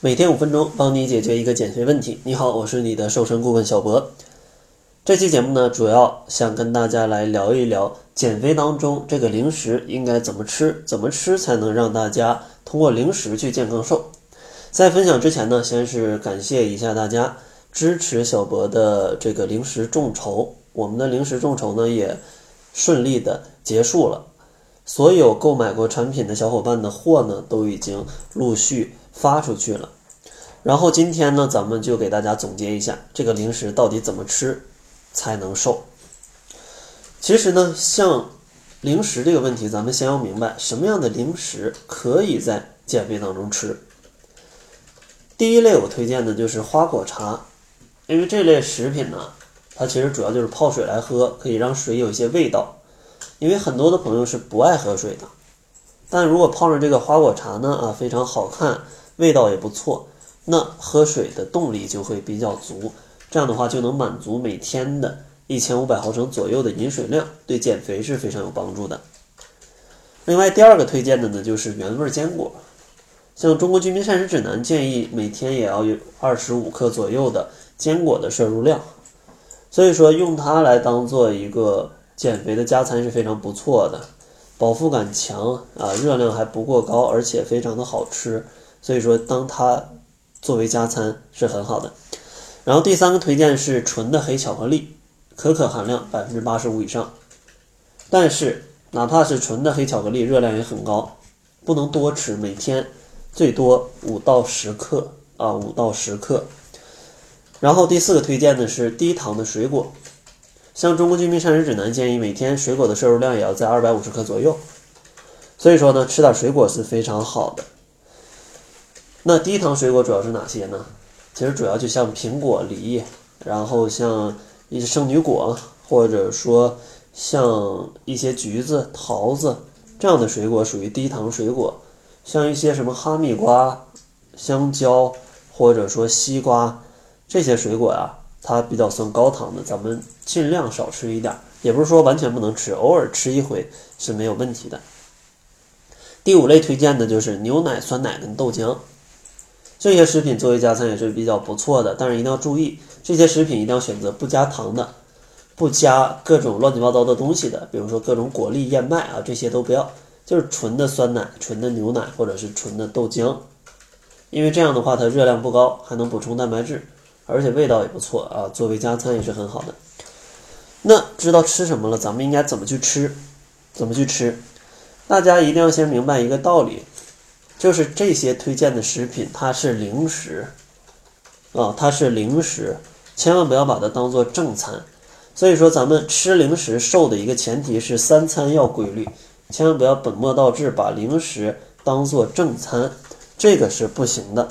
每天五分钟，帮你解决一个减肥问题。你好，我是你的瘦身顾问小博。这期节目呢，主要想跟大家来聊一聊减肥当中这个零食应该怎么吃，怎么吃才能让大家通过零食去健康瘦。在分享之前呢，先是感谢一下大家支持小博的这个零食众筹，我们的零食众筹呢也顺利的结束了。所有购买过产品的小伙伴的货呢，都已经陆续发出去了。然后今天呢，咱们就给大家总结一下这个零食到底怎么吃才能瘦。其实呢，像零食这个问题，咱们先要明白什么样的零食可以在减肥当中吃。第一类我推荐的就是花果茶，因为这类食品呢，它其实主要就是泡水来喝，可以让水有一些味道。因为很多的朋友是不爱喝水的，但如果泡上这个花果茶呢，啊，非常好看，味道也不错，那喝水的动力就会比较足，这样的话就能满足每天的一千五百毫升左右的饮水量，对减肥是非常有帮助的。另外，第二个推荐的呢就是原味坚果，像《中国居民膳食指南》建议每天也要有二十五克左右的坚果的摄入量，所以说用它来当做一个。减肥的加餐是非常不错的，饱腹感强啊，热量还不过高，而且非常的好吃，所以说当它作为加餐是很好的。然后第三个推荐是纯的黑巧克力，可可含量百分之八十五以上，但是哪怕是纯的黑巧克力，热量也很高，不能多吃，每天最多五到十克啊，五到十克。然后第四个推荐的是低糖的水果。像《中国居民膳食指南》建议，每天水果的摄入量也要在二百五十克左右。所以说呢，吃点水果是非常好的。那低糖水果主要是哪些呢？其实主要就像苹果、梨，然后像一些圣女果，或者说像一些橘子、桃子这样的水果属于低糖水果。像一些什么哈密瓜、香蕉，或者说西瓜这些水果呀。它比较算高糖的，咱们尽量少吃一点，也不是说完全不能吃，偶尔吃一回是没有问题的。第五类推荐的就是牛奶、酸奶跟豆浆，这些食品作为加餐也是比较不错的，但是一定要注意，这些食品一定要选择不加糖的，不加各种乱七八糟的东西的，比如说各种果粒、燕麦啊，这些都不要，就是纯的酸奶、纯的牛奶或者是纯的豆浆，因为这样的话它热量不高，还能补充蛋白质。而且味道也不错啊，作为加餐也是很好的。那知道吃什么了，咱们应该怎么去吃？怎么去吃？大家一定要先明白一个道理，就是这些推荐的食品它是零食啊，它是零食，千万不要把它当做正餐。所以说，咱们吃零食瘦的一个前提是三餐要规律，千万不要本末倒置，把零食当做正餐，这个是不行的。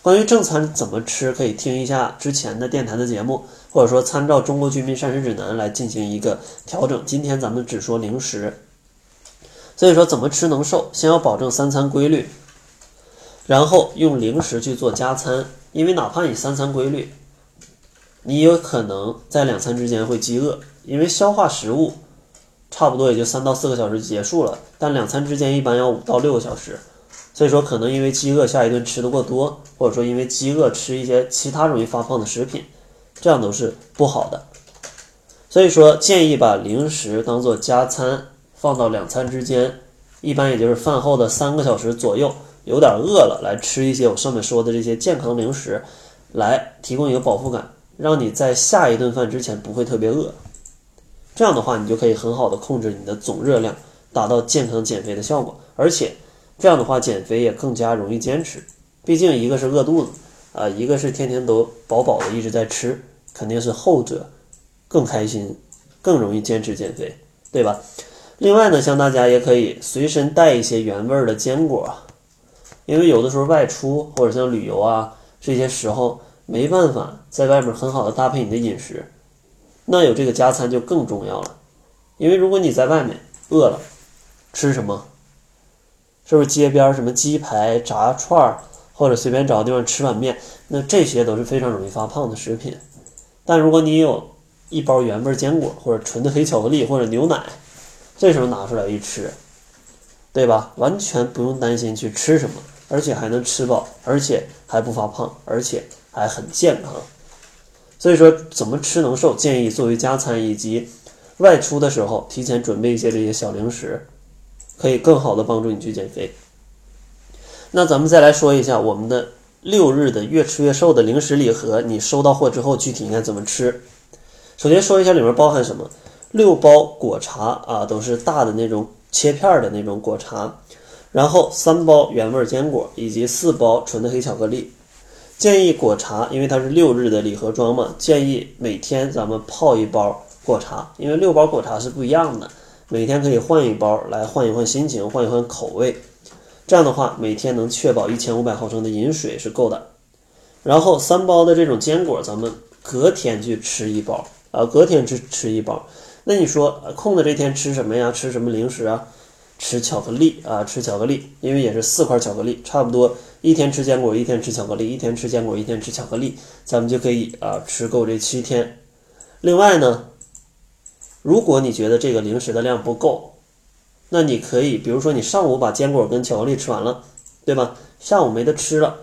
关于正餐怎么吃，可以听一下之前的电台的节目，或者说参照《中国居民膳食指南》来进行一个调整。今天咱们只说零食，所以说怎么吃能瘦，先要保证三餐规律，然后用零食去做加餐。因为哪怕你三餐规律，你有可能在两餐之间会饥饿，因为消化食物差不多也就三到四个小时结束了，但两餐之间一般要五到六个小时。所以说，可能因为饥饿下一顿吃的过多，或者说因为饥饿吃一些其他容易发胖的食品，这样都是不好的。所以说，建议把零食当做加餐，放到两餐之间，一般也就是饭后的三个小时左右，有点饿了来吃一些我上面说的这些健康零食，来提供一个饱腹感，让你在下一顿饭之前不会特别饿。这样的话，你就可以很好的控制你的总热量，达到健康减肥的效果，而且。这样的话，减肥也更加容易坚持。毕竟一个是饿肚子啊，一个是天天都饱饱的一直在吃，肯定是后者更开心，更容易坚持减肥，对吧？另外呢，像大家也可以随身带一些原味的坚果，因为有的时候外出或者像旅游啊这些时候没办法在外面很好的搭配你的饮食，那有这个加餐就更重要了。因为如果你在外面饿了，吃什么？是不是街边什么鸡排、炸串儿，或者随便找个地方吃碗面，那这些都是非常容易发胖的食品。但如果你有一包原味坚果，或者纯的黑巧克力，或者牛奶，这时候拿出来一吃，对吧？完全不用担心去吃什么，而且还能吃饱，而且还不发胖，而且还很健康。所以说，怎么吃能瘦？建议作为加餐，以及外出的时候提前准备一些这些小零食，可以更好的帮助你去减肥。那咱们再来说一下我们的六日的越吃越瘦的零食礼盒，你收到货之后具体应该怎么吃？首先说一下里面包含什么，六包果茶啊，都是大的那种切片儿的那种果茶，然后三包原味坚果以及四包纯的黑巧克力。建议果茶，因为它是六日的礼盒装嘛，建议每天咱们泡一包果茶，因为六包果茶是不一样的，每天可以换一包来换一换心情，换一换口味。这样的话，每天能确保一千五百毫升的饮水是够的。然后三包的这种坚果，咱们隔天去吃一包，啊，隔天吃吃一包。那你说空的这天吃什么呀？吃什么零食啊？吃巧克力啊，吃巧克力，因为也是四块巧克力，差不多一天吃坚果，一天吃巧克力，一天吃坚果，一天吃巧克力，咱们就可以啊吃够这七天。另外呢，如果你觉得这个零食的量不够，那你可以，比如说你上午把坚果跟巧克力吃完了，对吧？下午没得吃了，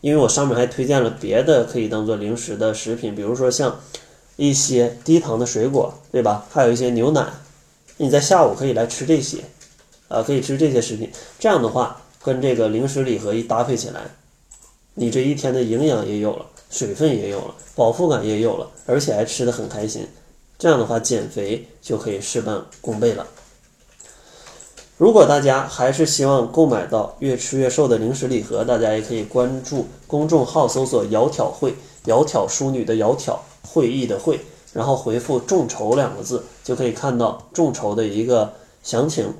因为我上面还推荐了别的可以当做零食的食品，比如说像一些低糖的水果，对吧？还有一些牛奶，你在下午可以来吃这些。啊，可以吃这些食品，这样的话跟这个零食礼盒一搭配起来，你这一天的营养也有了，水分也有了，饱腹感也有了，而且还吃的很开心，这样的话减肥就可以事半功倍了。如果大家还是希望购买到越吃越瘦的零食礼盒，大家也可以关注公众号，搜索“窈窕会”，窈窕淑女的窈窕，会议的会，然后回复“众筹”两个字，就可以看到众筹的一个详情。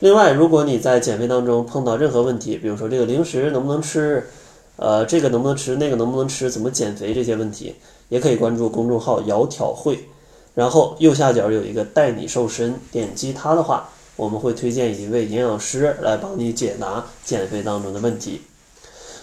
另外，如果你在减肥当中碰到任何问题，比如说这个零食能不能吃，呃，这个能不能吃，那个能不能吃，怎么减肥这些问题，也可以关注公众号“窈窕会”，然后右下角有一个“带你瘦身”，点击它的话，我们会推荐一位营养师来帮你解答减肥当中的问题。